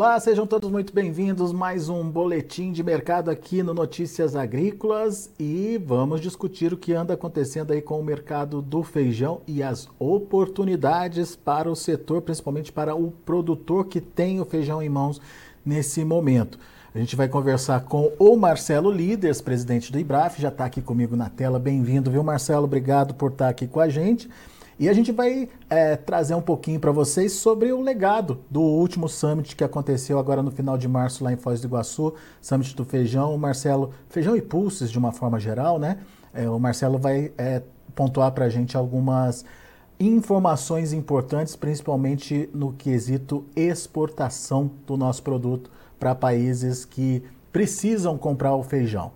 Olá, sejam todos muito bem-vindos. Mais um boletim de mercado aqui no Notícias Agrícolas e vamos discutir o que anda acontecendo aí com o mercado do feijão e as oportunidades para o setor, principalmente para o produtor que tem o feijão em mãos nesse momento. A gente vai conversar com o Marcelo Líderes, presidente do IBRAF, já está aqui comigo na tela. Bem-vindo, viu, Marcelo? Obrigado por estar aqui com a gente. E a gente vai é, trazer um pouquinho para vocês sobre o legado do último summit que aconteceu agora no final de março lá em Foz do Iguaçu, Summit do Feijão. O Marcelo, Feijão e Pulses de uma forma geral, né? É, o Marcelo vai é, pontuar para a gente algumas informações importantes, principalmente no quesito exportação do nosso produto para países que precisam comprar o feijão.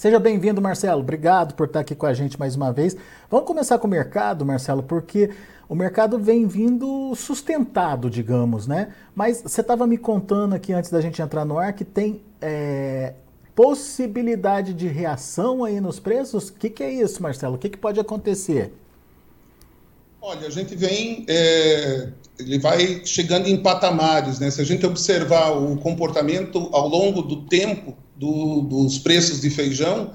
Seja bem-vindo, Marcelo. Obrigado por estar aqui com a gente mais uma vez. Vamos começar com o mercado, Marcelo, porque o mercado vem vindo sustentado, digamos, né? Mas você estava me contando aqui antes da gente entrar no ar que tem é, possibilidade de reação aí nos preços. O que, que é isso, Marcelo? O que, que pode acontecer? Olha, a gente vem, é, ele vai chegando em patamares, né? Se a gente observar o comportamento ao longo do tempo do, dos preços de feijão,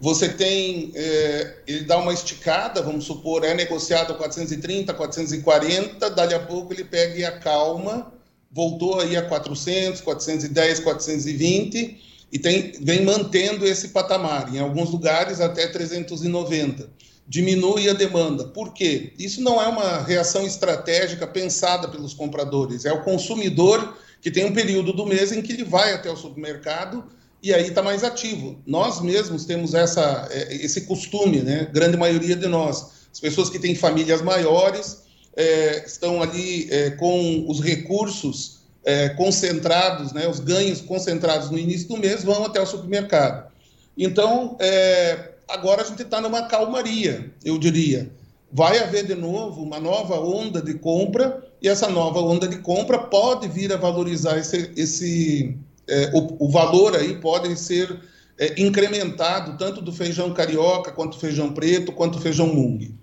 você tem, é, ele dá uma esticada, vamos supor, é negociado a 430, 440, dali a pouco ele pega e acalma, voltou aí a 400, 410, 420 e tem, vem mantendo esse patamar, em alguns lugares até 390. Diminui a demanda. Por quê? Isso não é uma reação estratégica pensada pelos compradores, é o consumidor que tem um período do mês em que ele vai até o supermercado e aí está mais ativo. Nós mesmos temos essa, é, esse costume, né? Grande maioria de nós. As pessoas que têm famílias maiores é, estão ali é, com os recursos é, concentrados, né? Os ganhos concentrados no início do mês vão até o supermercado. Então, é, agora a gente está numa calmaria, eu diria. Vai haver de novo uma nova onda de compra e essa nova onda de compra pode vir a valorizar esse, esse é, o, o, valor aí pode ser é, incrementado tanto do feijão carioca, quanto feijão preto, quanto feijão mung.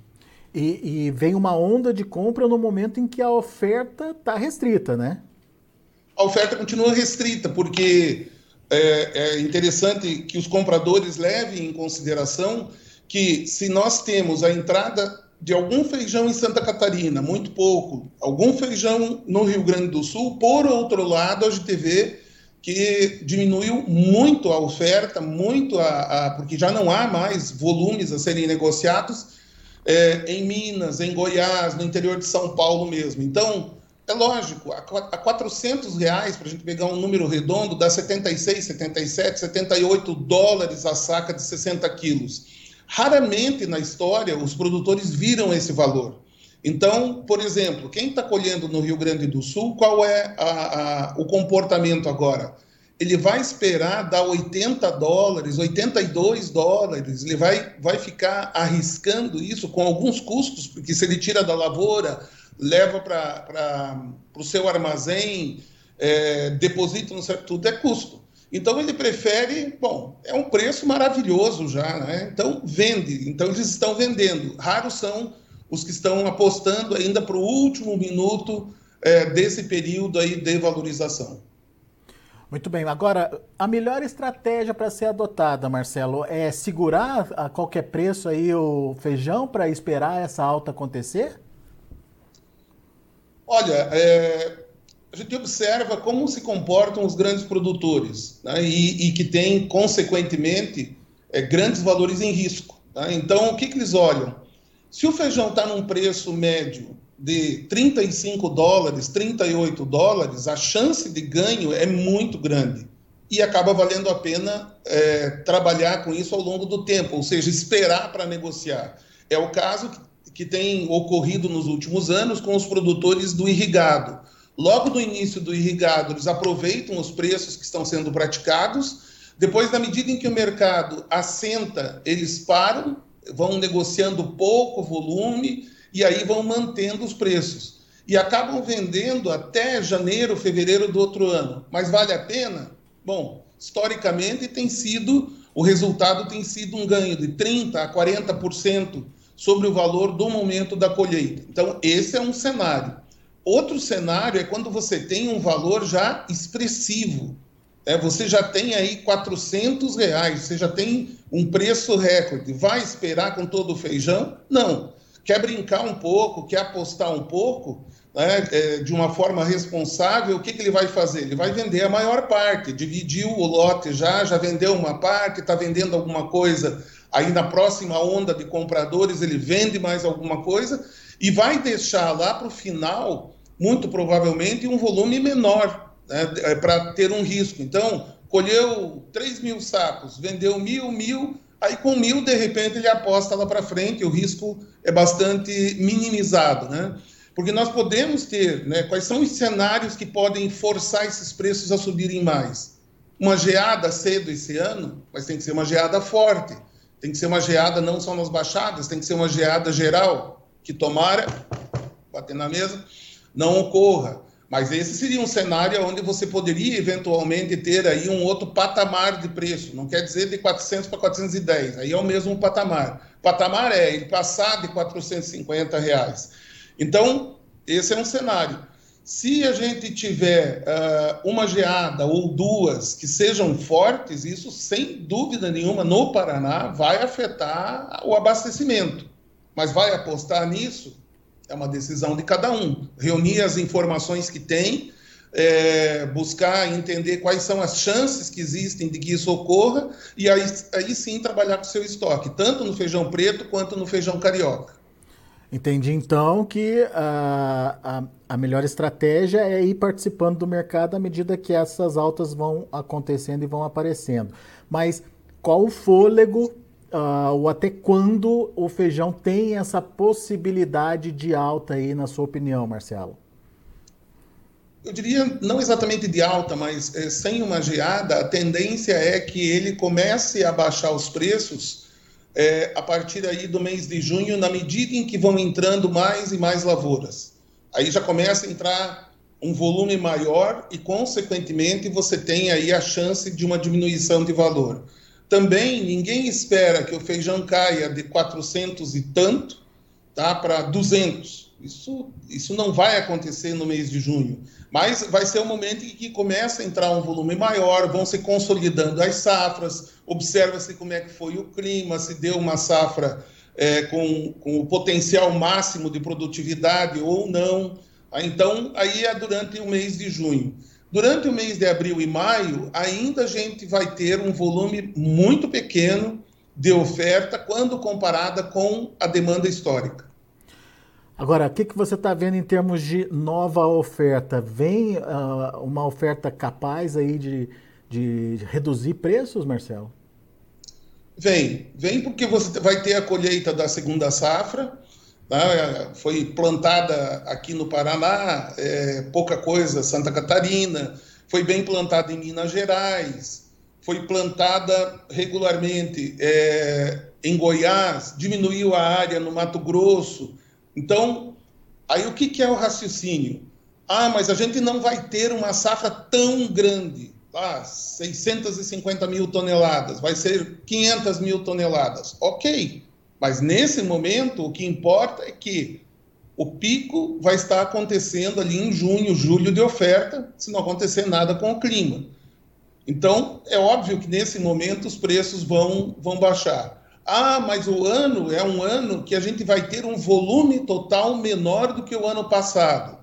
E, e vem uma onda de compra no momento em que a oferta está restrita, né? A oferta continua restrita, porque é, é interessante que os compradores levem em consideração que se nós temos a entrada de algum feijão em Santa Catarina, muito pouco, algum feijão no Rio Grande do Sul, por outro lado, a vê que diminuiu muito a oferta, muito a, a porque já não há mais volumes a serem negociados é, em Minas, em Goiás, no interior de São Paulo mesmo. Então, é lógico, a, a 400 reais, para a gente pegar um número redondo, dá 76, 77, 78 dólares a saca de 60 quilos. Raramente na história os produtores viram esse valor. Então, por exemplo, quem está colhendo no Rio Grande do Sul, qual é a, a, o comportamento agora? Ele vai esperar dar 80 dólares, 82 dólares, ele vai, vai ficar arriscando isso com alguns custos, porque se ele tira da lavoura, leva para o seu armazém, é, deposita no certo, tudo é custo. Então ele prefere, bom, é um preço maravilhoso já, né? Então vende, então eles estão vendendo. Raros são os que estão apostando ainda para o último minuto é, desse período aí de valorização. Muito bem. Agora, a melhor estratégia para ser adotada, Marcelo, é segurar a qualquer preço aí o feijão para esperar essa alta acontecer? Olha, é, a gente observa como se comportam os grandes produtores né, e, e, que têm, consequentemente, é, grandes valores em risco. Tá? Então, o que, que eles olham? Se o feijão está num preço médio de 35 dólares, 38 dólares, a chance de ganho é muito grande. E acaba valendo a pena é, trabalhar com isso ao longo do tempo, ou seja, esperar para negociar. É o caso que, que tem ocorrido nos últimos anos com os produtores do irrigado. Logo no início do irrigado, eles aproveitam os preços que estão sendo praticados. Depois, na medida em que o mercado assenta, eles param vão negociando pouco volume e aí vão mantendo os preços. E acabam vendendo até janeiro, fevereiro do outro ano. Mas vale a pena? Bom, historicamente tem sido, o resultado tem sido um ganho de 30% a 40% sobre o valor do momento da colheita. Então, esse é um cenário. outro cenário é quando você tem um valor já expressivo. É, você já tem aí 400 reais, você já tem um preço recorde. Vai esperar com todo o feijão? Não. Quer brincar um pouco, quer apostar um pouco, né, é, de uma forma responsável, o que, que ele vai fazer? Ele vai vender a maior parte, dividiu o lote já, já vendeu uma parte, está vendendo alguma coisa, aí na próxima onda de compradores ele vende mais alguma coisa e vai deixar lá para o final, muito provavelmente, um volume menor né, é, para ter um risco. Então, colheu 3 mil sacos, vendeu mil, mil, aí com mil, de repente, ele aposta lá para frente, o risco é bastante minimizado, né? Porque nós podemos ter, né, quais são os cenários que podem forçar esses preços a subirem mais? Uma geada cedo esse ano, mas tem que ser uma geada forte, tem que ser uma geada não só nas baixadas, tem que ser uma geada geral, que tomara, bater na mesa, não ocorra. Mas esse seria um cenário onde você poderia eventualmente ter aí um outro patamar de preço. Não quer dizer de 400 para 410, aí é o mesmo patamar. Patamar é ele passar de 450 reais. Então, esse é um cenário. Se a gente tiver uh, uma geada ou duas que sejam fortes, isso sem dúvida nenhuma no Paraná vai afetar o abastecimento. Mas vai apostar nisso? É uma decisão de cada um. Reunir as informações que tem, é, buscar entender quais são as chances que existem de que isso ocorra e aí, aí sim trabalhar com o seu estoque, tanto no feijão preto quanto no feijão carioca. Entendi então que a, a, a, melhor estratégia é ir participando do mercado à medida que essas altas vão acontecendo e vão aparecendo. Mas qual o fôlego uh, ou até quando o feijão tem essa possibilidade de alta aí, na sua opinião, Marcelo? Eu diria, não exatamente de alta, mas é, sem uma geada, a tendência é que ele comece a baixar os preços é, a partir aí do mês de junho, na medida em que vão entrando mais e mais lavouras. Aí já começa a entrar um volume maior e, consequentemente, você tem aí a chance de uma diminuição de valor. Também ninguém espera que o feijão caia de 400 e tanto tá, para 200. Isso, isso não vai acontecer no mês de junho. Mas vai ser o um momento em que começa a entrar um volume maior, vão se consolidando as safras, observa-se como é que foi o clima, se deu uma safra é, com, com o potencial máximo de produtividade ou não. Então, aí é durante o mês de junho. Durante o mês de abril e maio, ainda a gente vai ter um volume muito pequeno de oferta quando comparada com a demanda histórica. Agora, o que, que você está vendo em termos de nova oferta? Vem uh, uma oferta capaz aí de, de reduzir preços, Marcelo? Vem, vem porque você vai ter a colheita da segunda safra, né? foi plantada aqui no Paraná, é, pouca coisa, Santa Catarina, foi bem plantada em Minas Gerais, foi plantada regularmente é, em Goiás, diminuiu a área no Mato Grosso, então, aí o que, que é o raciocínio? Ah, mas a gente não vai ter uma safra tão grande, ah, 650 mil toneladas, vai ser 500 mil toneladas. Ok, mas nesse momento o que importa é que o pico vai estar acontecendo ali em junho, julho de oferta, se não acontecer nada com o clima. Então, é óbvio que nesse momento os preços vão, vão baixar. Ah, mas o ano é um ano que a gente vai ter um volume total menor do que o ano passado.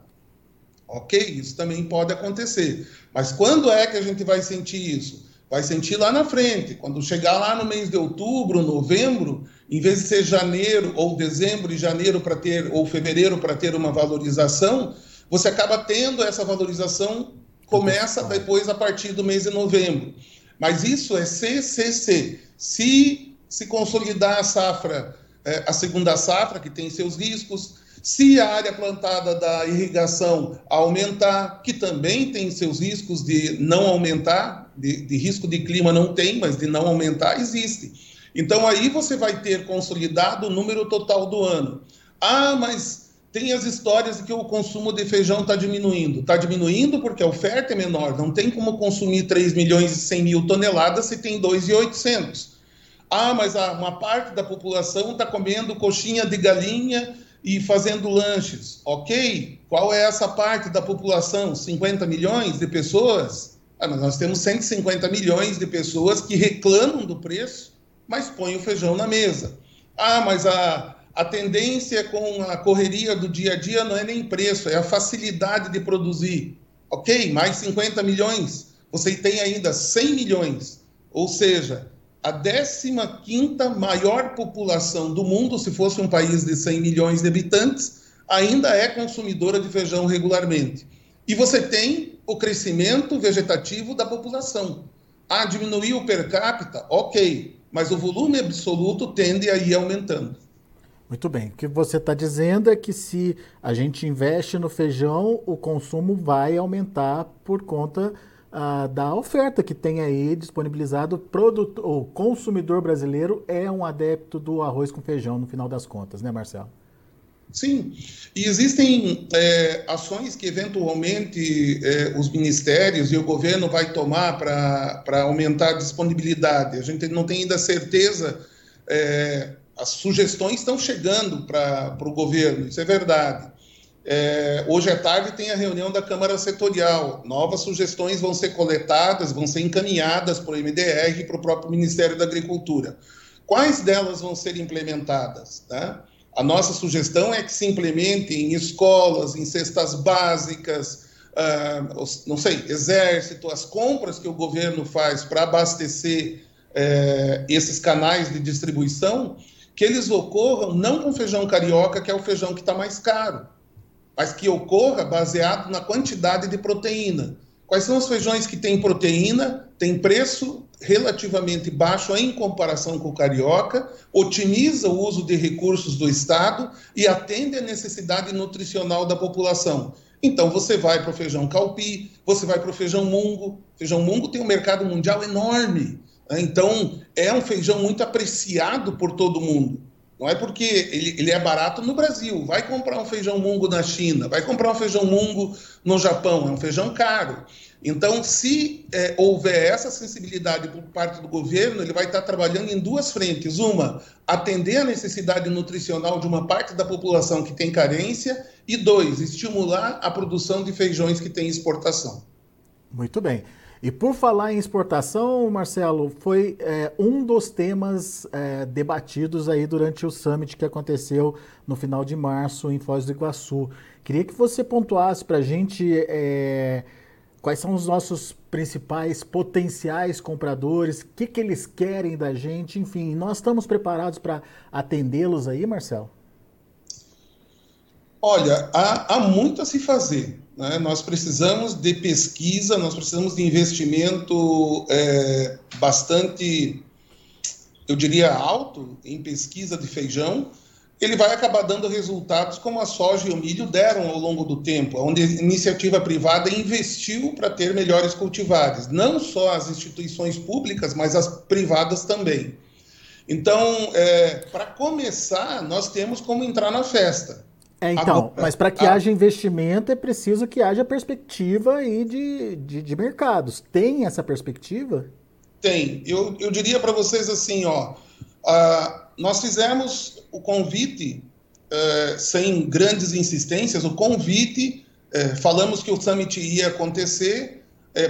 Ok, isso também pode acontecer. Mas quando é que a gente vai sentir isso? Vai sentir lá na frente, quando chegar lá no mês de outubro, novembro, em vez de ser janeiro ou dezembro e janeiro para ter ou fevereiro para ter uma valorização, você acaba tendo essa valorização começa depois a partir do mês de novembro. Mas isso é CCC. Se se consolidar a safra, é, a segunda safra, que tem seus riscos, se a área plantada da irrigação aumentar, que também tem seus riscos de não aumentar, de, de risco de clima não tem, mas de não aumentar existe. Então aí você vai ter consolidado o número total do ano. Ah, mas tem as histórias de que o consumo de feijão está diminuindo. Está diminuindo porque a oferta é menor. Não tem como consumir 3 milhões e 100 mil toneladas se tem 2,800. Ah, mas uma parte da população está comendo coxinha de galinha e fazendo lanches. Ok, qual é essa parte da população? 50 milhões de pessoas? Ah, nós temos 150 milhões de pessoas que reclamam do preço, mas põem o feijão na mesa. Ah, mas a, a tendência com a correria do dia a dia não é nem preço, é a facilidade de produzir. Ok, mais 50 milhões. Você tem ainda 100 milhões. Ou seja, a 15ª maior população do mundo, se fosse um país de 100 milhões de habitantes, ainda é consumidora de feijão regularmente. E você tem o crescimento vegetativo da população. Ah, diminuiu o per capita? Ok, mas o volume absoluto tende a ir aumentando. Muito bem. O que você está dizendo é que se a gente investe no feijão, o consumo vai aumentar por conta ah, da oferta que tem aí disponibilizado. Produto, o consumidor brasileiro é um adepto do arroz com feijão, no final das contas, né, Marcelo? Sim, e existem é, ações que eventualmente é, os ministérios e o governo vai tomar para aumentar a disponibilidade. A gente não tem ainda certeza, é, as sugestões estão chegando para o governo, isso é verdade. É, hoje à tarde tem a reunião da Câmara Setorial. Novas sugestões vão ser coletadas, vão ser encaminhadas para o MDR e para o próprio Ministério da Agricultura. Quais delas vão ser implementadas? Né? A nossa sugestão é que se implemente em escolas, em cestas básicas, uh, não sei, exército, as compras que o governo faz para abastecer uh, esses canais de distribuição, que eles ocorram não com feijão carioca, que é o feijão que está mais caro, mas que ocorra baseado na quantidade de proteína. Quais são os feijões que têm proteína, têm preço relativamente baixo em comparação com o carioca, otimiza o uso de recursos do Estado e atende à necessidade nutricional da população. Então você vai para o feijão calpi, você vai para o feijão mungo. Feijão mungo tem um mercado mundial enorme. Né? Então é um feijão muito apreciado por todo mundo. Não é porque ele, ele, é barato no Brasil. Vai comprar um feijão mungo na China, vai comprar um feijão mungo no Japão. É um feijão caro. Então, se é, houver essa sensibilidade por parte do governo, ele vai estar trabalhando em duas frentes. Uma, atender a necessidade nutricional de uma parte da população que tem carência. E dois, estimular a produção de feijões que têm exportação. Muito bem. E por falar em exportação, Marcelo, foi é, um dos temas é, debatidos aí durante o summit que aconteceu no final de março em Foz do Iguaçu. Queria que você pontuasse para a gente é, quais são os nossos principais potenciais compradores, o que, que eles querem da gente, enfim, nós estamos preparados para atendê-los aí, Marcelo? Olha, há, há muito a se fazer. Né? Nós precisamos de pesquisa, nós precisamos de investimento é, bastante, eu diria, alto em pesquisa de feijão. Ele vai acabar dando resultados como a soja e o milho deram ao longo do tempo, onde a iniciativa privada investiu para ter melhores cultivares, não só as instituições públicas, mas as privadas também. Então, é, para começar, nós temos como entrar na festa. É, então, Agora, mas para que a... haja investimento é preciso que haja perspectiva aí de, de, de mercados. Tem essa perspectiva? Tem. Eu, eu diria para vocês assim, ó, uh, nós fizemos o convite, uh, sem grandes insistências, o convite, uh, falamos que o summit ia acontecer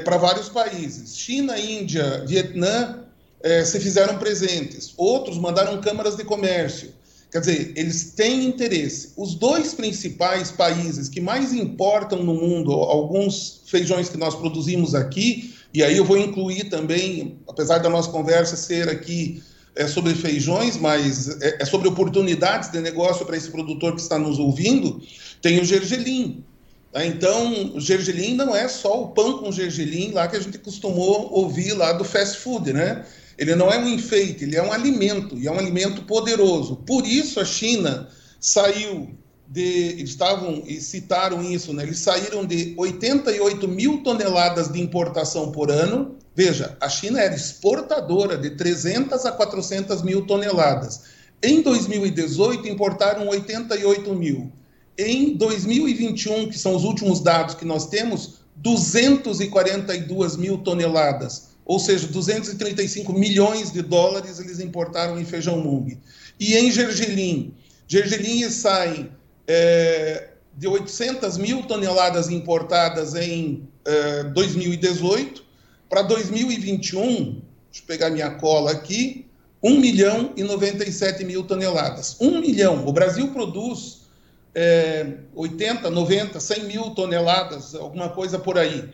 para vários países. China, Índia, Vietnã se fizeram presentes. Outros mandaram câmaras de comércio. Quer dizer, eles têm interesse. Os dois principais países que mais importam no mundo, alguns feijões que nós produzimos aqui, e aí eu vou incluir também, apesar da nossa conversa ser aqui é sobre feijões, mas é, é sobre oportunidades de negócio para esse produtor que está nos ouvindo, tem o gergelim. Tá? Então, o gergelim não é só o pão com gergelim lá que a gente costumou ouvir lá do fast food, né? Ele não é um enfeite, ele é um alimento, e é um alimento poderoso. Por isso a China saiu de. Eles estavam, e citaram isso, né? Eles saíram de 88 mil toneladas de importação por ano. Veja, a China era exportadora de 300 a 400 mil toneladas. Em 2018, importaram 88 mil. Em 2021, que são os últimos dados que nós temos, 242 mil toneladas ou seja, 235 milhões de dólares eles importaram em feijão mung. E em gergelim, gergelim saem é, de 800 mil toneladas importadas em é, 2018 para 2021, deixa eu pegar minha cola aqui, 1 milhão e 97 mil toneladas. 1 milhão. O Brasil produz é, 80, 90, 100 mil toneladas, alguma coisa por aí.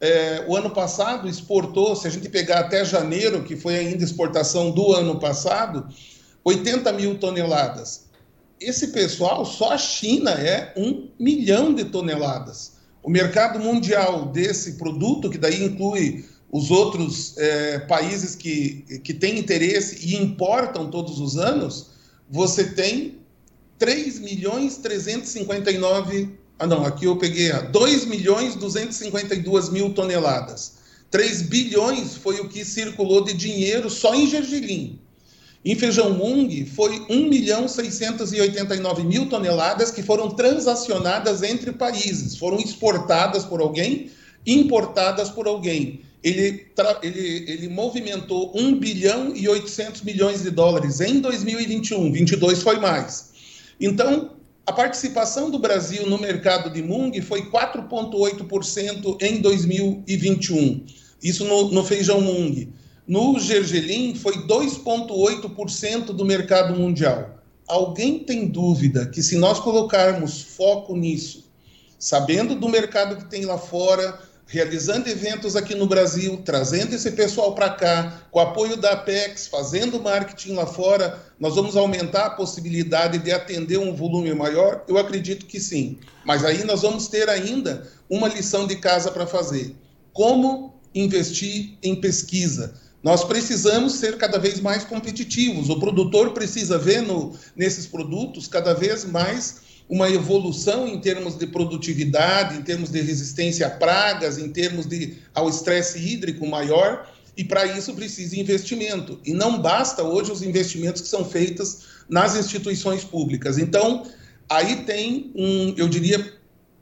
É, o ano passado exportou, se a gente pegar até janeiro, que foi ainda exportação do ano passado, 80 mil toneladas. Esse pessoal, só a China é um milhão de toneladas. O mercado mundial desse produto, que daí inclui os outros é, países que, que têm interesse e importam todos os anos, você tem 3 milhões 359. Ah, não, aqui eu peguei 2 milhões 252 mil toneladas. 3 bilhões foi o que circulou de dinheiro só em gergelim. Em feijão mung, foi 1 milhão 689 mil toneladas que foram transacionadas entre países, foram exportadas por alguém, importadas por alguém. Ele, ele, ele movimentou 1 bilhão e 800 milhões de dólares em 2021, 22 foi mais. Então, a participação do Brasil no mercado de Mung foi 4,8% em 2021. Isso no, no feijão Mung. No gergelim foi 2,8% do mercado mundial. Alguém tem dúvida que se nós colocarmos foco nisso, sabendo do mercado que tem lá fora, realizando eventos aqui no Brasil, trazendo esse pessoal para cá, com apoio da Apex, fazendo marketing lá fora, nós vamos aumentar a possibilidade de atender um volume maior? Eu acredito que sim. Mas aí nós vamos ter ainda uma lição de casa para fazer. Como investir em pesquisa? Nós precisamos ser cada vez mais competitivos. O produtor precisa ver no, nesses produtos cada vez mais uma evolução em termos de produtividade, em termos de resistência a pragas, em termos de ao estresse hídrico maior, e para isso precisa investimento. E não basta hoje os investimentos que são feitos nas instituições públicas. Então, aí tem um, eu diria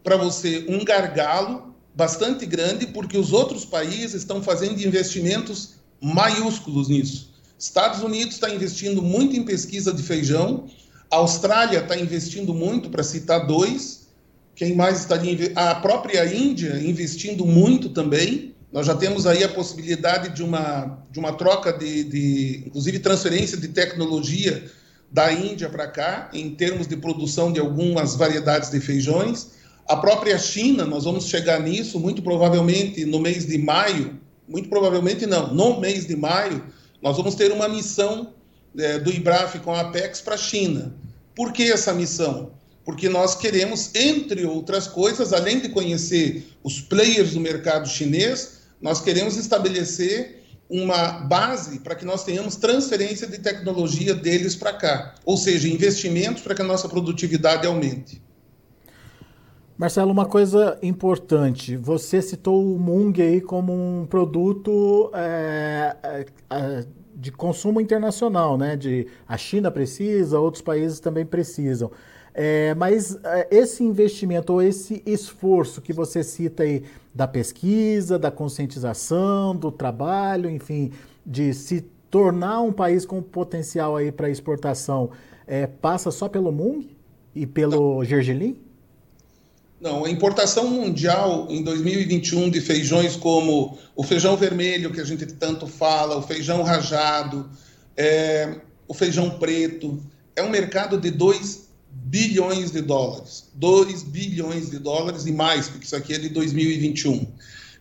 para você, um gargalo bastante grande, porque os outros países estão fazendo investimentos maiúsculos nisso. Estados Unidos está investindo muito em pesquisa de feijão, a Austrália está investindo muito, para citar dois. Quem mais está ali? A própria Índia investindo muito também. Nós já temos aí a possibilidade de uma, de uma troca de, de inclusive, transferência de tecnologia da Índia para cá, em termos de produção de algumas variedades de feijões. A própria China, nós vamos chegar nisso, muito provavelmente no mês de maio, muito provavelmente não, no mês de maio, nós vamos ter uma missão é, do IBRAF com a Apex para a China. Por que essa missão? Porque nós queremos, entre outras coisas, além de conhecer os players do mercado chinês, nós queremos estabelecer uma base para que nós tenhamos transferência de tecnologia deles para cá, ou seja, investimentos para que a nossa produtividade aumente. Marcelo, uma coisa importante, você citou o Mung aí como um produto é, é, é de consumo internacional, né? De a China precisa, outros países também precisam. É, mas é, esse investimento ou esse esforço que você cita aí da pesquisa, da conscientização, do trabalho, enfim, de se tornar um país com potencial aí para exportação, é, passa só pelo Mung e pelo gergelim? Não, a importação mundial em 2021 de feijões como o feijão vermelho, que a gente tanto fala, o feijão rajado, é, o feijão preto, é um mercado de 2 bilhões de dólares. 2 bilhões de dólares e mais, porque isso aqui é de 2021.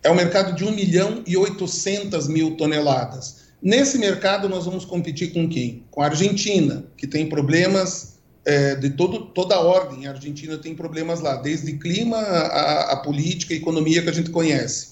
É um mercado de 1 milhão e 800 mil toneladas. Nesse mercado, nós vamos competir com quem? Com a Argentina, que tem problemas é, de todo, toda a ordem. A Argentina tem problemas lá, desde clima, a, a, política, a economia que a gente conhece.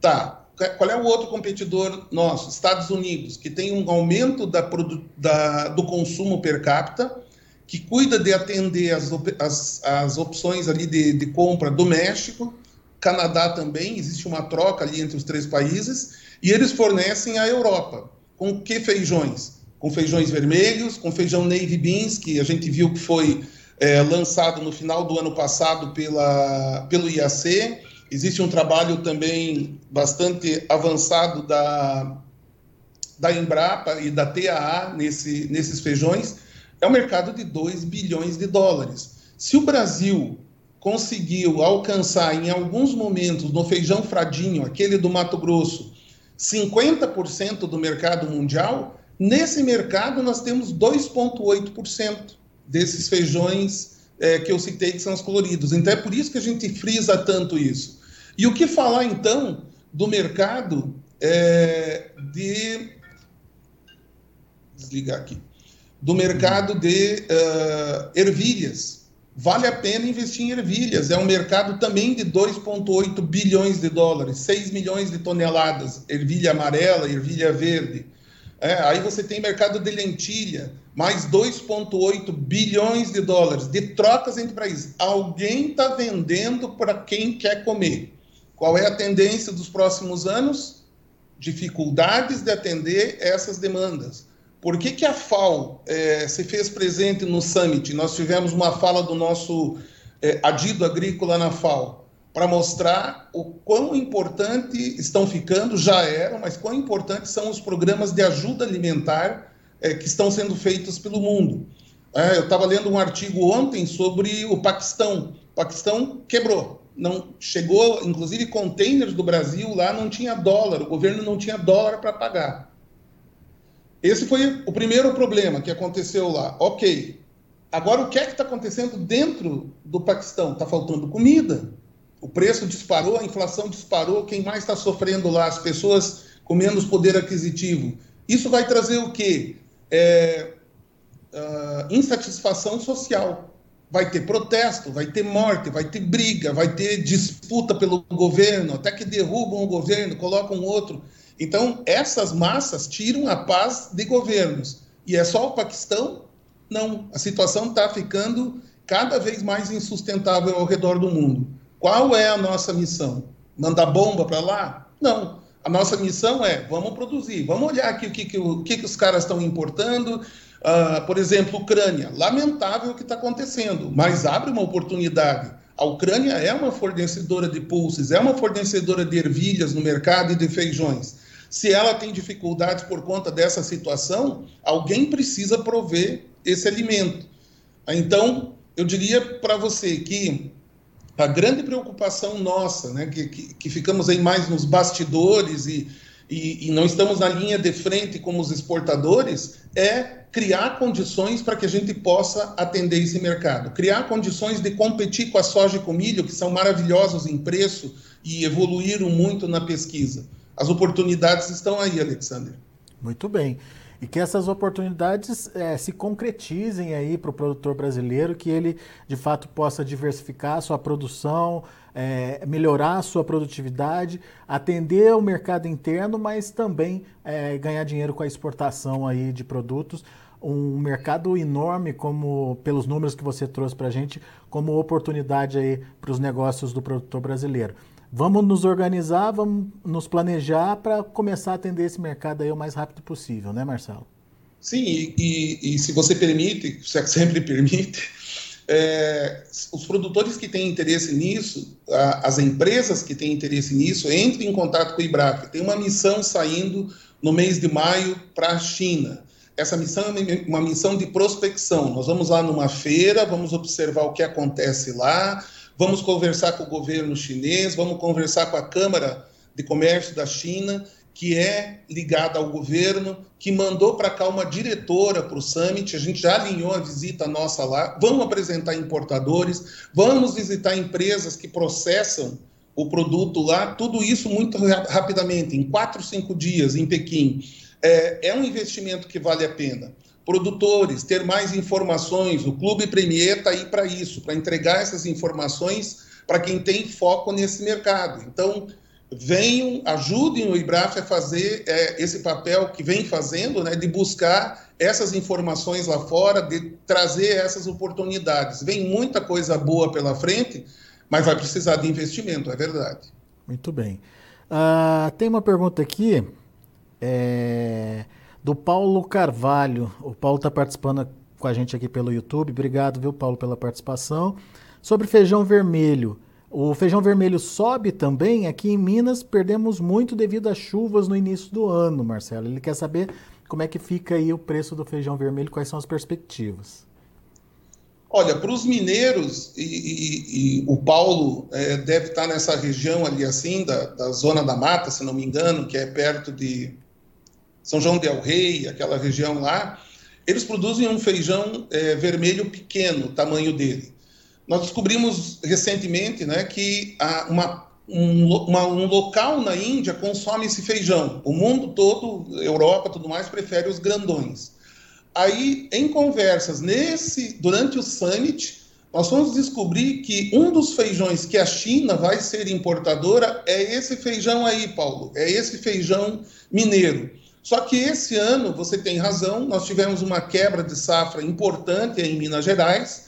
Tá, qual é o outro competidor nosso? Estados Unidos, que tem um aumento da, da, do consumo per capita, que cuida de atender as, as, as opções ali de, de compra do México, Canadá também, existe uma troca ali entre os três países, e eles fornecem à Europa. Com que feijões? Com feijões vermelhos, com feijão navy beans, que a gente viu que foi é, lançado no final do ano passado pela, pelo IAC. Existe um trabalho também bastante avançado da, da Embrapa e da TAA nesse, nesses feijões. É um mercado de 2 bilhões de dólares. Se o Brasil conseguiu alcançar em alguns momentos no feijão fradinho, aquele do Mato Grosso, 50% do mercado mundial, nesse mercado nós temos 2,8% desses feijões é, que eu citei que são os coloridos. Então é por isso que a gente frisa tanto isso. E o que falar então do mercado é, de. Desligar aqui. Do mercado de uh, ervilhas. Vale a pena investir em ervilhas. É um mercado também de 2,8 bilhões de dólares, 6 milhões de toneladas, ervilha amarela, ervilha verde. É, aí você tem mercado de lentilha, mais 2,8 bilhões de dólares de trocas entre países. Alguém está vendendo para quem quer comer. Qual é a tendência dos próximos anos? Dificuldades de atender essas demandas. Por que, que a FAO é, se fez presente no Summit? Nós tivemos uma fala do nosso é, adido agrícola na FAO para mostrar o quão importante estão ficando, já eram, mas quão importantes são os programas de ajuda alimentar é, que estão sendo feitos pelo mundo. É, eu estava lendo um artigo ontem sobre o Paquistão. O Paquistão quebrou não chegou, inclusive containers do Brasil lá não tinha dólar, o governo não tinha dólar para pagar. Esse foi o primeiro problema que aconteceu lá. Ok. Agora, o que é que está acontecendo dentro do Paquistão? Está faltando comida. O preço disparou, a inflação disparou. Quem mais está sofrendo lá? As pessoas com menos poder aquisitivo. Isso vai trazer o quê? É, uh, insatisfação social vai ter protesto, vai ter morte, vai ter briga, vai ter disputa pelo governo, até que derrubam o governo, colocam outro. Então, essas massas tiram a paz de governos. E é só o Paquistão? Não. A situação está ficando cada vez mais insustentável ao redor do mundo. Qual é a nossa missão? Mandar bomba para lá? Não. A nossa missão é, vamos produzir, vamos olhar aqui o que, que, o que, que os caras estão importando, Uh, por exemplo, Ucrânia, lamentável o que está acontecendo, mas abre uma oportunidade. A Ucrânia é uma fornecedora de pulses, é uma fornecedora de ervilhas no mercado e de feijões. Se ela tem dificuldades por conta dessa situação, alguém precisa prover esse alimento. Então, eu diria para você que a grande preocupação nossa, né, que, que, que ficamos aí mais nos bastidores e, e, e não estamos na linha de frente como os exportadores, é criar condições para que a gente possa atender esse mercado, criar condições de competir com a soja e com o milho, que são maravilhosos em preço e evoluíram muito na pesquisa. As oportunidades estão aí, Alexander. Muito bem. E que essas oportunidades é, se concretizem aí para o produtor brasileiro, que ele de fato possa diversificar a sua produção, é, melhorar a sua produtividade, atender o mercado interno, mas também é, ganhar dinheiro com a exportação aí de produtos. Um mercado enorme, como pelos números que você trouxe para a gente, como oportunidade aí para os negócios do produtor brasileiro. Vamos nos organizar, vamos nos planejar para começar a atender esse mercado aí o mais rápido possível, né, Marcelo? Sim, e, e, e se você permite, se é sempre permite, é, os produtores que têm interesse nisso, a, as empresas que têm interesse nisso, entrem em contato com o IBRAF. Tem uma missão saindo no mês de maio para a China. Essa missão é uma missão de prospecção. Nós vamos lá numa feira, vamos observar o que acontece lá, vamos conversar com o governo chinês, vamos conversar com a Câmara de Comércio da China que é ligada ao governo, que mandou para cá uma diretora para o Summit, a gente já alinhou a visita nossa lá, vamos apresentar importadores, vamos visitar empresas que processam o produto lá, tudo isso muito rapidamente, em quatro, cinco dias em Pequim. É, é um investimento que vale a pena. Produtores, ter mais informações, o Clube Premier está aí para isso, para entregar essas informações para quem tem foco nesse mercado. Então, venham, ajudem o IBRAF a fazer é, esse papel que vem fazendo, né, de buscar essas informações lá fora, de trazer essas oportunidades. Vem muita coisa boa pela frente, mas vai precisar de investimento, é verdade. Muito bem. Uh, tem uma pergunta aqui é, do Paulo Carvalho. O Paulo está participando com a gente aqui pelo YouTube. Obrigado, viu, Paulo, pela participação. Sobre feijão vermelho. O feijão vermelho sobe também. Aqui em Minas perdemos muito devido às chuvas no início do ano, Marcelo. Ele quer saber como é que fica aí o preço do feijão vermelho, quais são as perspectivas. Olha, para os mineiros, e, e, e, o Paulo é, deve estar nessa região ali assim, da, da, Zona da Mata, se não me engano, que é perto de São João del Rei, aquela região lá, eles produzem um feijão é, vermelho pequeno, tamanho dele. Nós descobrimos recentemente né, que uma, um, uma, um local na Índia consome esse feijão. O mundo todo, Europa, tudo mais, prefere os grandões. Aí, em conversas nesse durante o summit, nós vamos descobrir que um dos feijões que a China vai ser importadora é esse feijão aí, Paulo, é esse feijão mineiro. Só que esse ano, você tem razão, nós tivemos uma quebra de safra importante em Minas Gerais.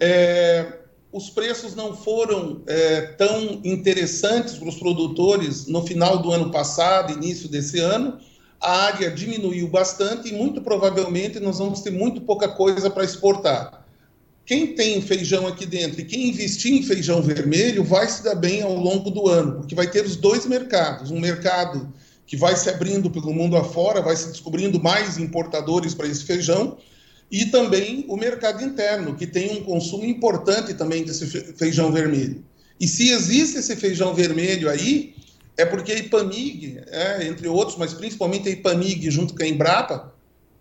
É, os preços não foram é, tão interessantes para os produtores no final do ano passado, início desse ano a área diminuiu bastante e muito provavelmente nós vamos ter muito pouca coisa para exportar. Quem tem feijão aqui dentro e quem investir em feijão vermelho vai se dar bem ao longo do ano, porque vai ter os dois mercados, um mercado que vai se abrindo pelo mundo afora, vai se descobrindo mais importadores para esse feijão, e também o mercado interno, que tem um consumo importante também desse feijão vermelho. E se existe esse feijão vermelho aí, é porque a IPAMIG, é, entre outros, mas principalmente a IPAMIG junto com a Embrapa,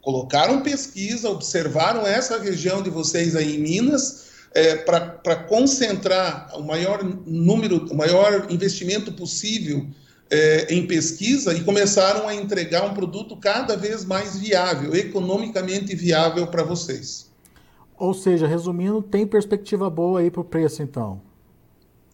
colocaram pesquisa, observaram essa região de vocês aí em Minas, é, para concentrar o maior número, o maior investimento possível é, em pesquisa e começaram a entregar um produto cada vez mais viável, economicamente viável para vocês. Ou seja, resumindo, tem perspectiva boa aí para o preço, então?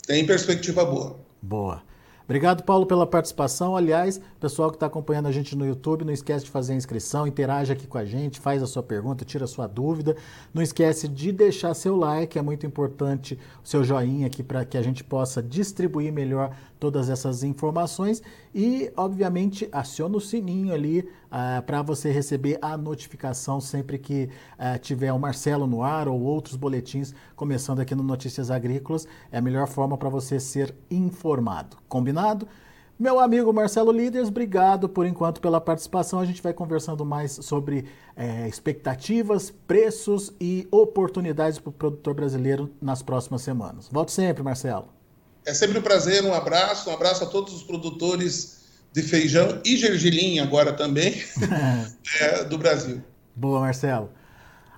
Tem perspectiva boa. Boa. Obrigado, Paulo, pela participação. Aliás, pessoal que está acompanhando a gente no YouTube, não esquece de fazer a inscrição, interage aqui com a gente, faz a sua pergunta, tira a sua dúvida. Não esquece de deixar seu like, é muito importante o seu joinha aqui para que a gente possa distribuir melhor todas essas informações e, obviamente, aciona o sininho ali uh, ah, para você receber a notificação sempre que uh, tiver o Marcelo no ar ou outros boletins começando aqui no Notícias Agrícolas. É a melhor forma para você ser informado. Combinado? Meu amigo Marcelo Líderes, obrigado por enquanto pela participação. A gente vai conversando mais sobre é, expectativas, preços e oportunidades para o produtor brasileiro nas próximas semanas. Volte sempre, Marcelo. É sempre um prazer, um abraço, um abraço a todos os produtores de feijão e gergelim agora também é, do Brasil. Boa, Marcelo.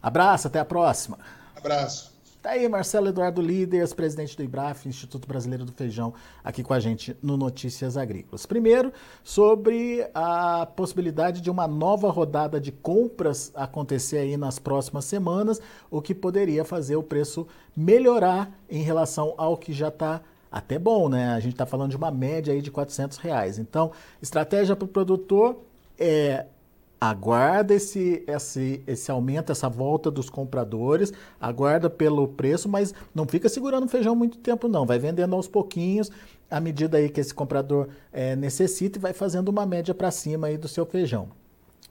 Abraço, até a próxima. Abraço. Tá aí, Marcelo Eduardo Líderes, presidente do IBRAF, Instituto Brasileiro do Feijão, aqui com a gente no Notícias Agrícolas. Primeiro, sobre a possibilidade de uma nova rodada de compras acontecer aí nas próximas semanas, o que poderia fazer o preço melhorar em relação ao que já está até bom, né? A gente está falando de uma média aí de 400 reais. Então, estratégia para o produtor é aguarda esse, esse, esse aumento, essa volta dos compradores, aguarda pelo preço, mas não fica segurando o feijão muito tempo não, vai vendendo aos pouquinhos, à medida aí que esse comprador é, necessita e vai fazendo uma média para cima aí do seu feijão.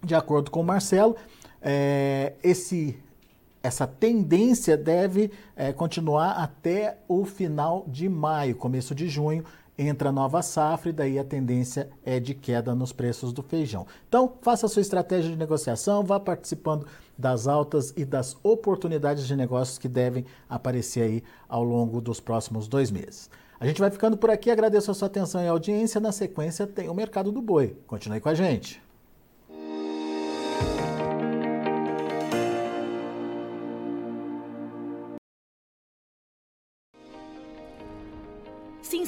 De acordo com o Marcelo, é, esse essa tendência deve é, continuar até o final de maio, começo de junho, entra nova safra e daí a tendência é de queda nos preços do feijão. Então, faça a sua estratégia de negociação, vá participando das altas e das oportunidades de negócios que devem aparecer aí ao longo dos próximos dois meses. A gente vai ficando por aqui, agradeço a sua atenção e audiência. Na sequência tem o Mercado do Boi. Continue com a gente.